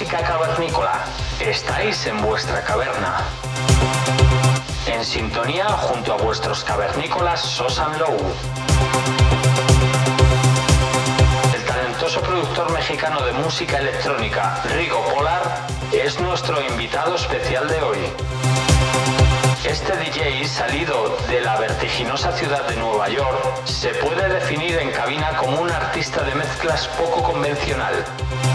Música Cavernícola. Estáis en vuestra caverna. En sintonía junto a vuestros cavernícolas Sosan Low. El talentoso productor mexicano de música electrónica Rigo Polar es nuestro invitado especial de hoy. Este DJ salido de la vertiginosa ciudad de Nueva York se puede definir en cabina como un artista de mezclas poco convencional,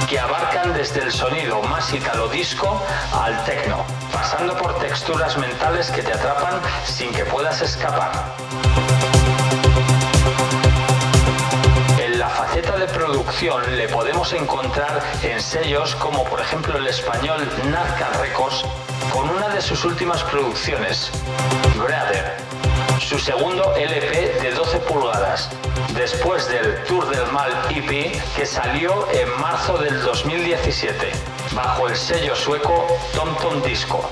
que abarcan desde el sonido más italo disco al techno, pasando por texturas mentales que te atrapan sin que puedas escapar. De producción le podemos encontrar en sellos como por ejemplo el español Nazca Records con una de sus últimas producciones, Brother, su segundo LP de 12 pulgadas, después del Tour del Mal EP que salió en marzo del 2017, bajo el sello sueco Tom Tom Disco.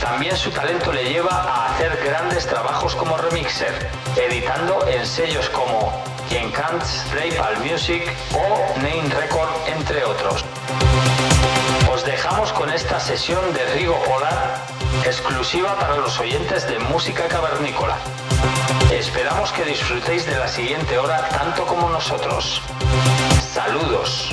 También su talento le lleva a hacer grandes trabajos como remixer, editando en sellos como Encants, Playpal Music o Name Record, entre otros. Os dejamos con esta sesión de Rigo Polar, exclusiva para los oyentes de Música Cavernícola. Esperamos que disfrutéis de la siguiente hora tanto como nosotros. Saludos.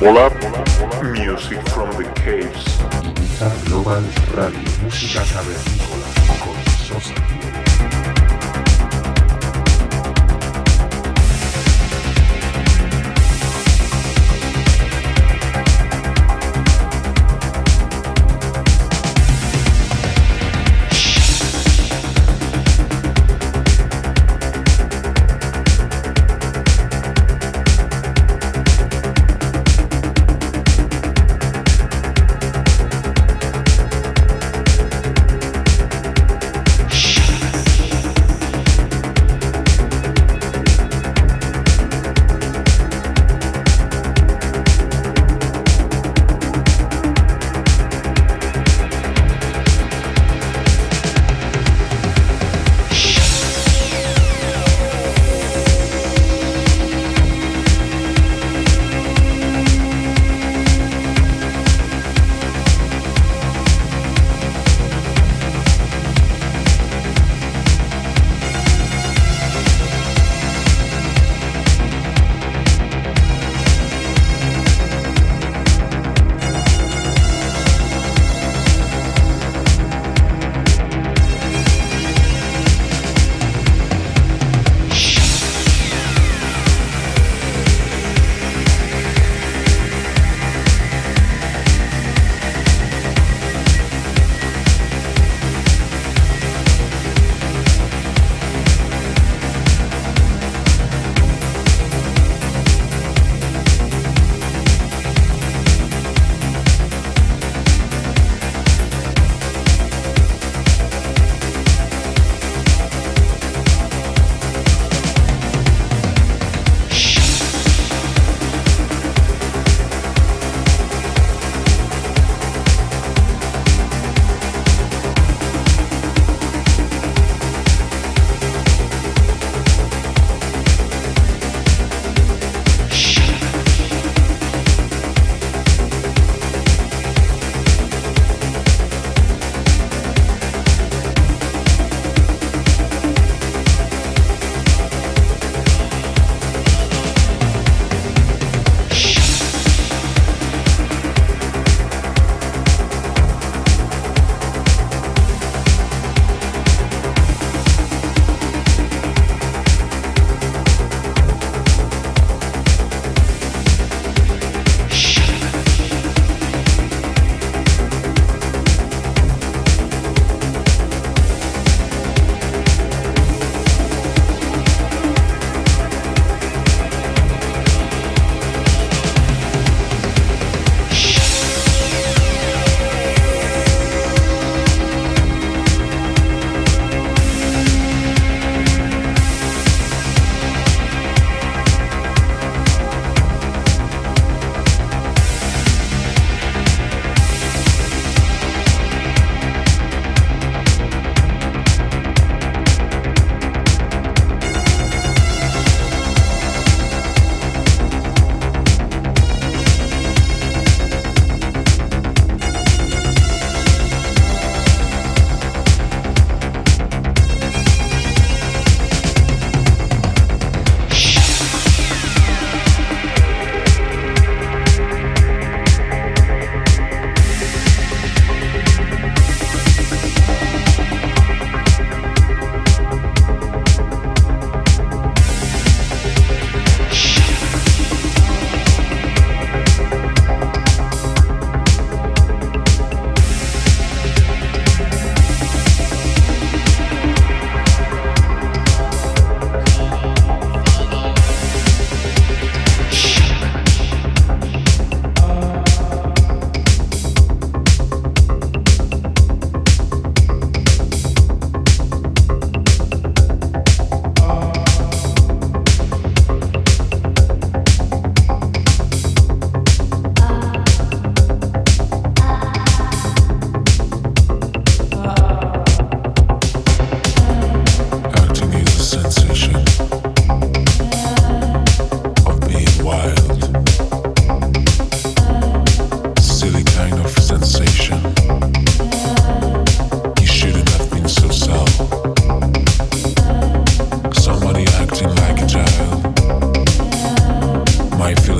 Olá, I feel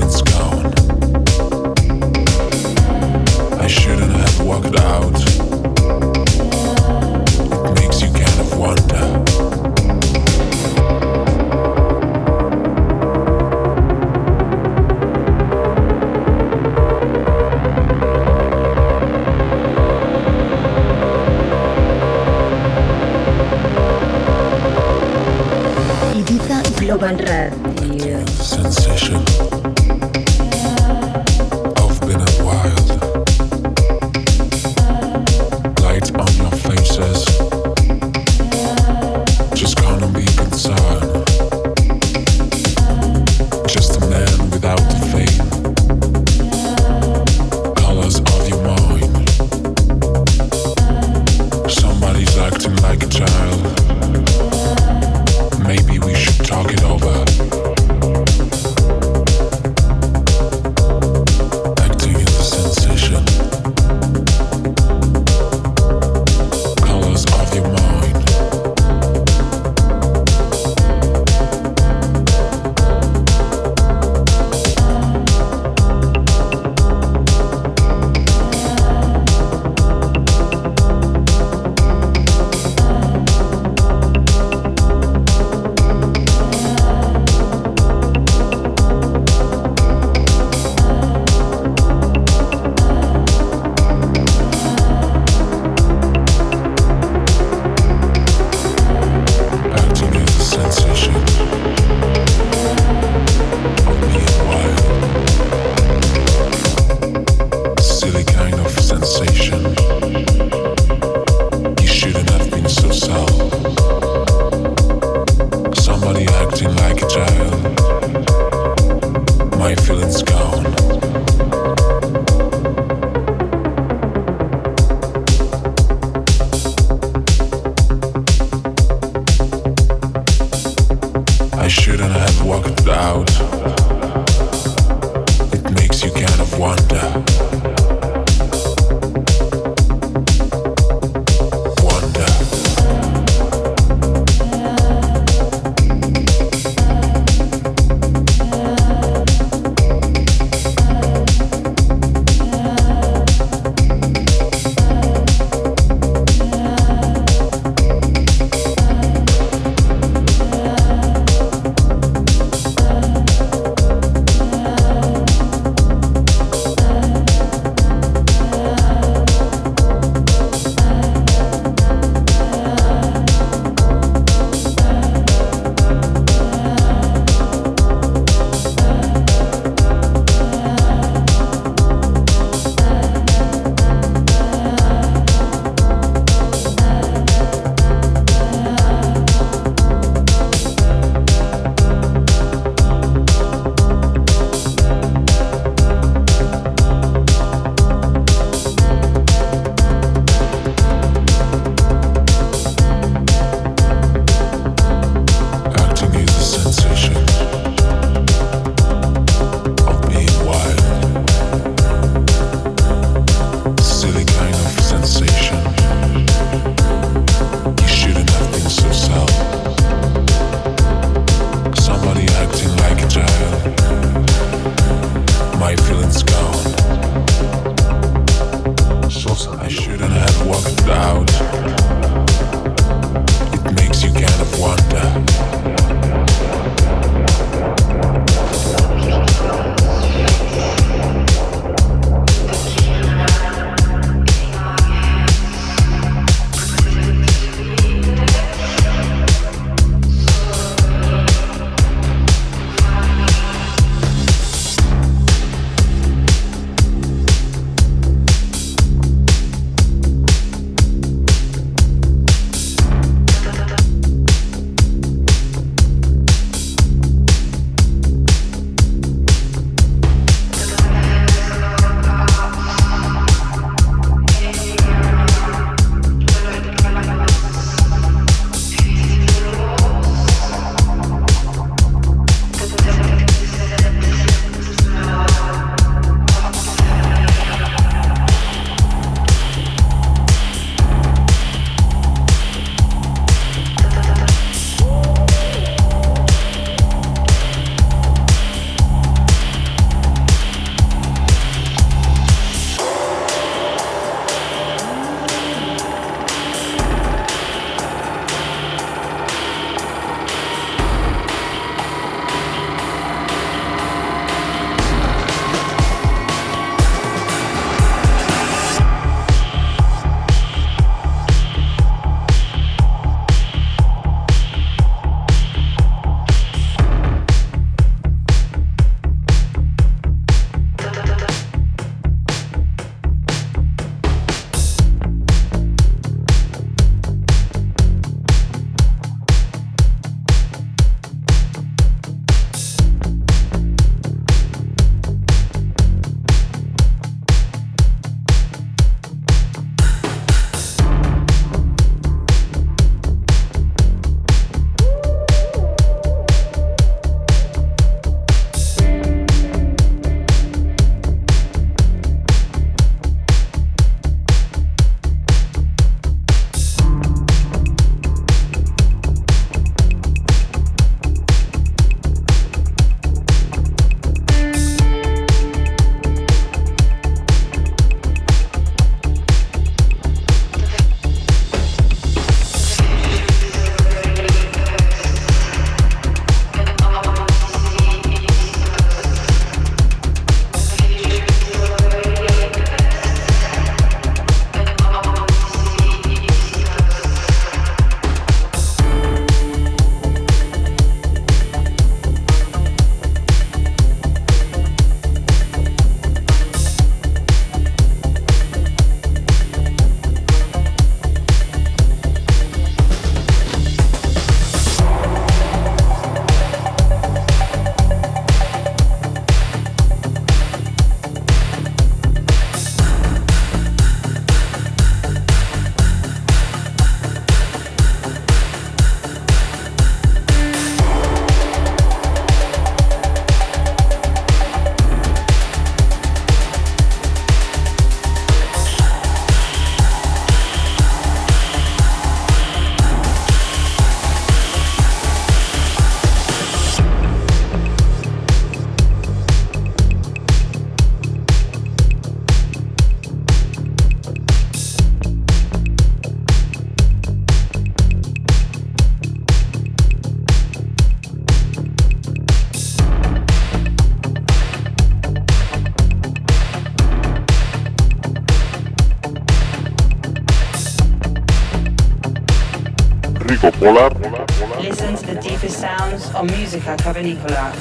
Rico Polar. Listen to the deepest sounds on Musica Cavernicola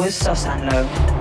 with Sosanlo.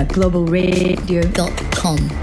Globalradio.com.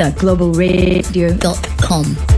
Uh, Globalradio.com.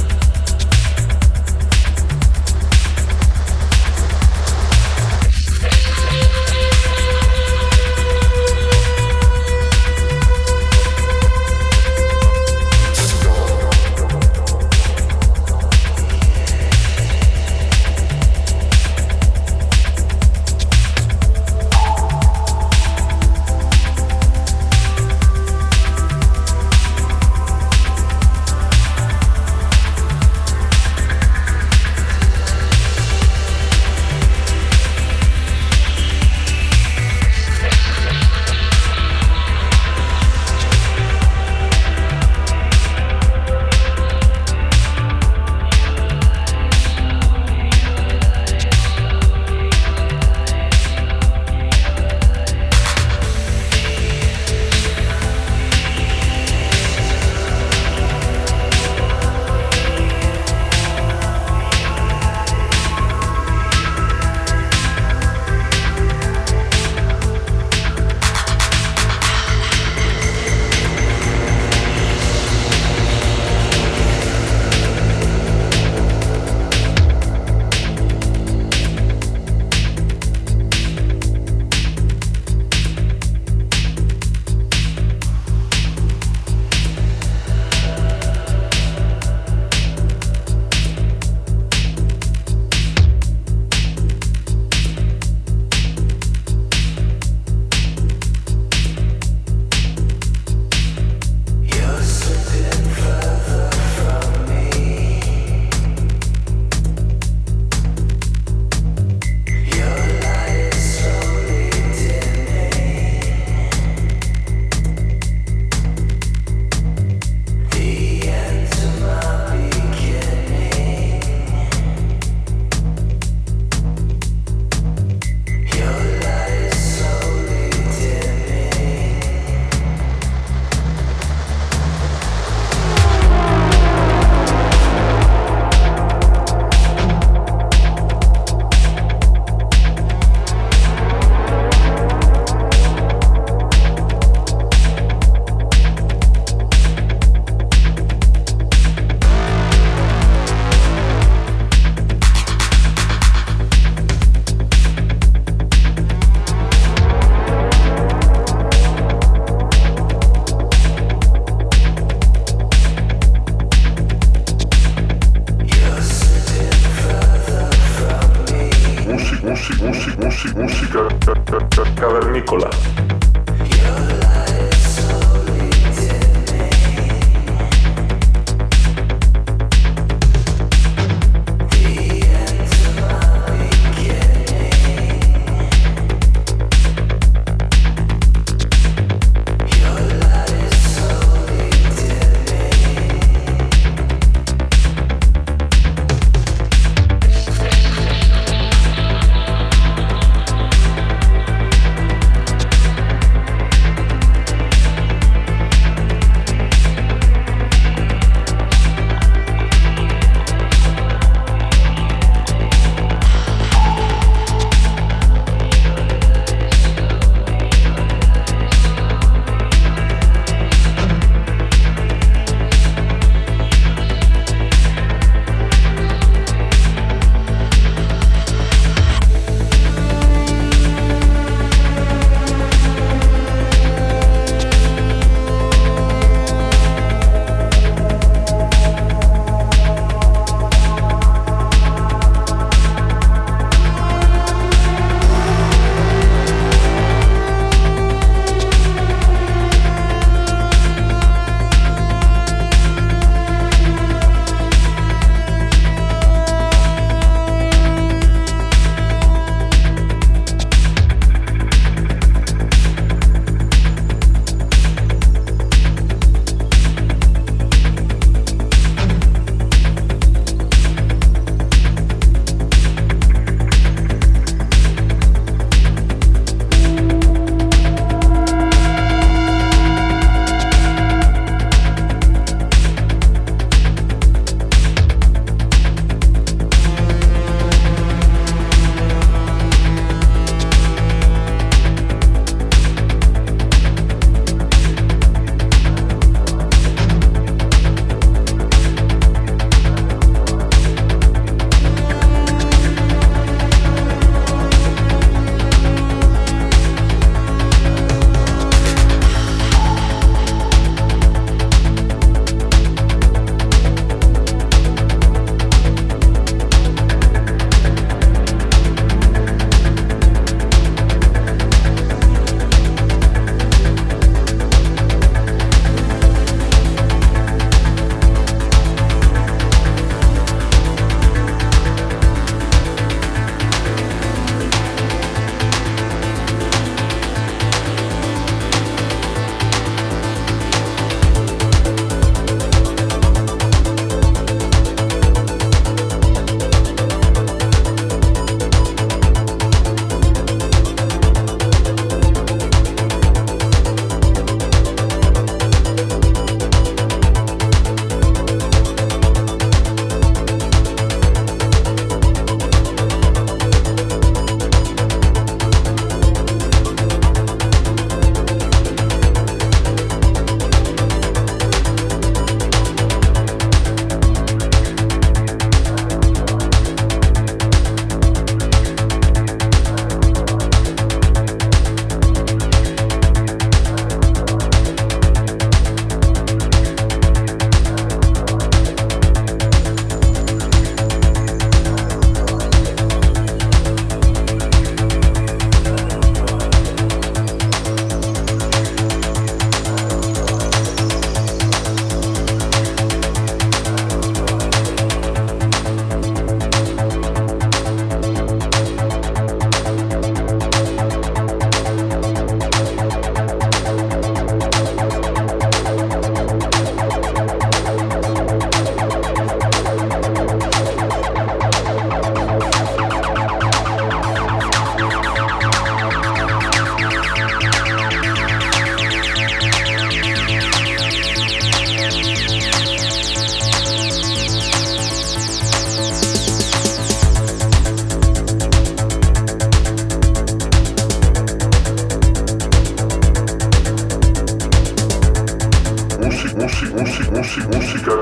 Musica, music, music, music, musica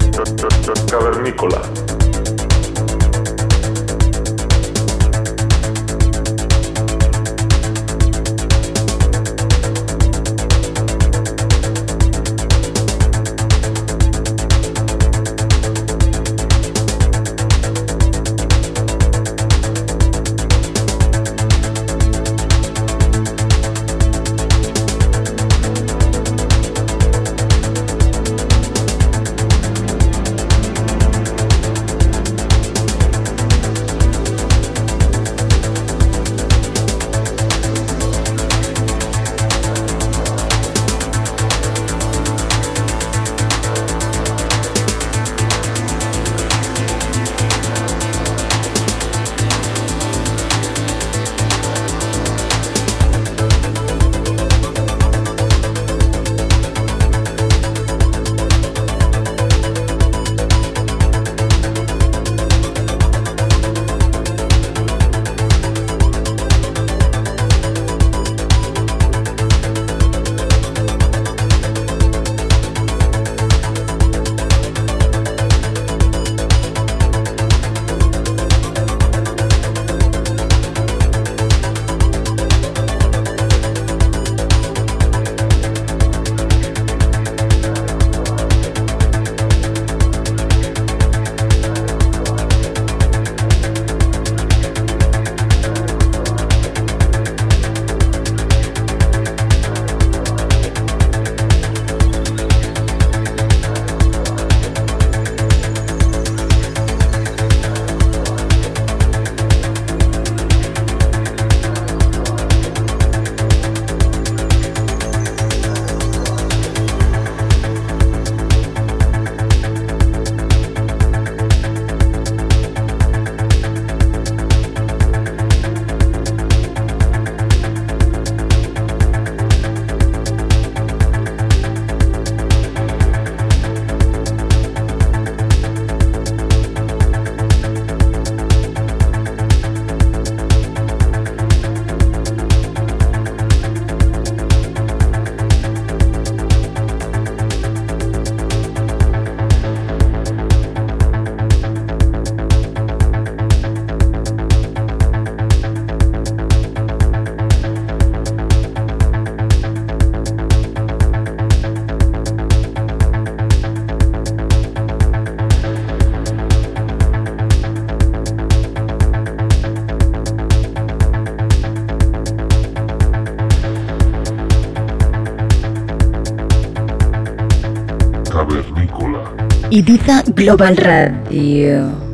cavernicola. Ibiza Global Radio.